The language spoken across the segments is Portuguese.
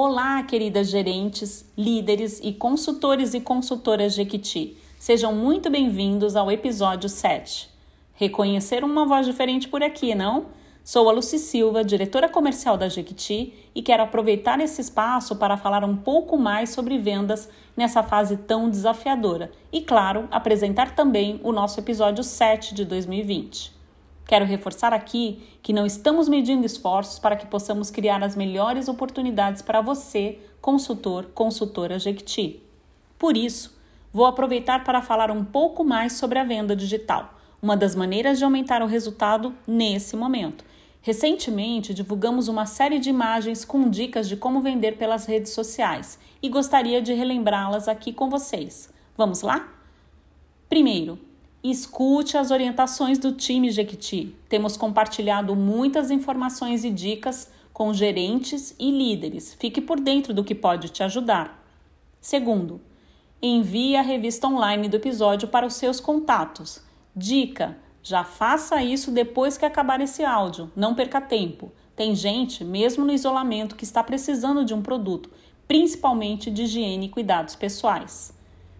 Olá, queridas gerentes, líderes e consultores e consultoras Jequiti. Sejam muito bem-vindos ao episódio 7. Reconheceram uma voz diferente por aqui, não? Sou a Luci Silva, diretora comercial da Jequiti, e quero aproveitar esse espaço para falar um pouco mais sobre vendas nessa fase tão desafiadora e, claro, apresentar também o nosso episódio 7 de 2020. Quero reforçar aqui que não estamos medindo esforços para que possamos criar as melhores oportunidades para você, consultor, consultora Jequiti. Por isso, vou aproveitar para falar um pouco mais sobre a venda digital, uma das maneiras de aumentar o resultado nesse momento. Recentemente, divulgamos uma série de imagens com dicas de como vender pelas redes sociais e gostaria de relembrá-las aqui com vocês. Vamos lá? Primeiro, Escute as orientações do time Jequiti. Temos compartilhado muitas informações e dicas com gerentes e líderes. Fique por dentro do que pode te ajudar. Segundo, envie a revista online do episódio para os seus contatos. Dica: já faça isso depois que acabar esse áudio. Não perca tempo. Tem gente, mesmo no isolamento, que está precisando de um produto, principalmente de higiene e cuidados pessoais.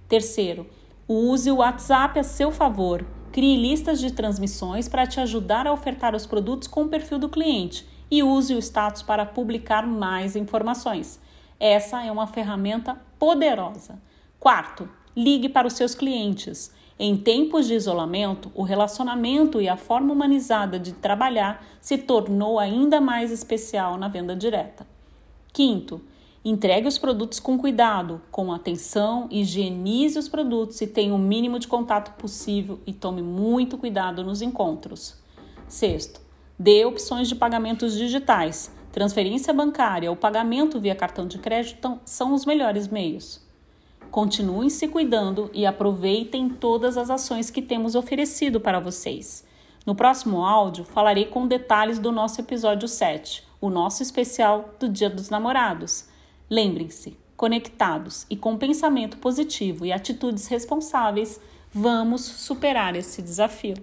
Terceiro, Use o WhatsApp a seu favor. Crie listas de transmissões para te ajudar a ofertar os produtos com o perfil do cliente e use o status para publicar mais informações. Essa é uma ferramenta poderosa. Quarto, ligue para os seus clientes. Em tempos de isolamento, o relacionamento e a forma humanizada de trabalhar se tornou ainda mais especial na venda direta. Quinto, Entregue os produtos com cuidado, com atenção, higienize os produtos e tenha o mínimo de contato possível e tome muito cuidado nos encontros. Sexto, dê opções de pagamentos digitais. Transferência bancária ou pagamento via cartão de crédito são os melhores meios. Continuem se cuidando e aproveitem todas as ações que temos oferecido para vocês. No próximo áudio, falarei com detalhes do nosso episódio 7, o nosso especial do Dia dos Namorados. Lembrem-se, conectados e com pensamento positivo e atitudes responsáveis, vamos superar esse desafio.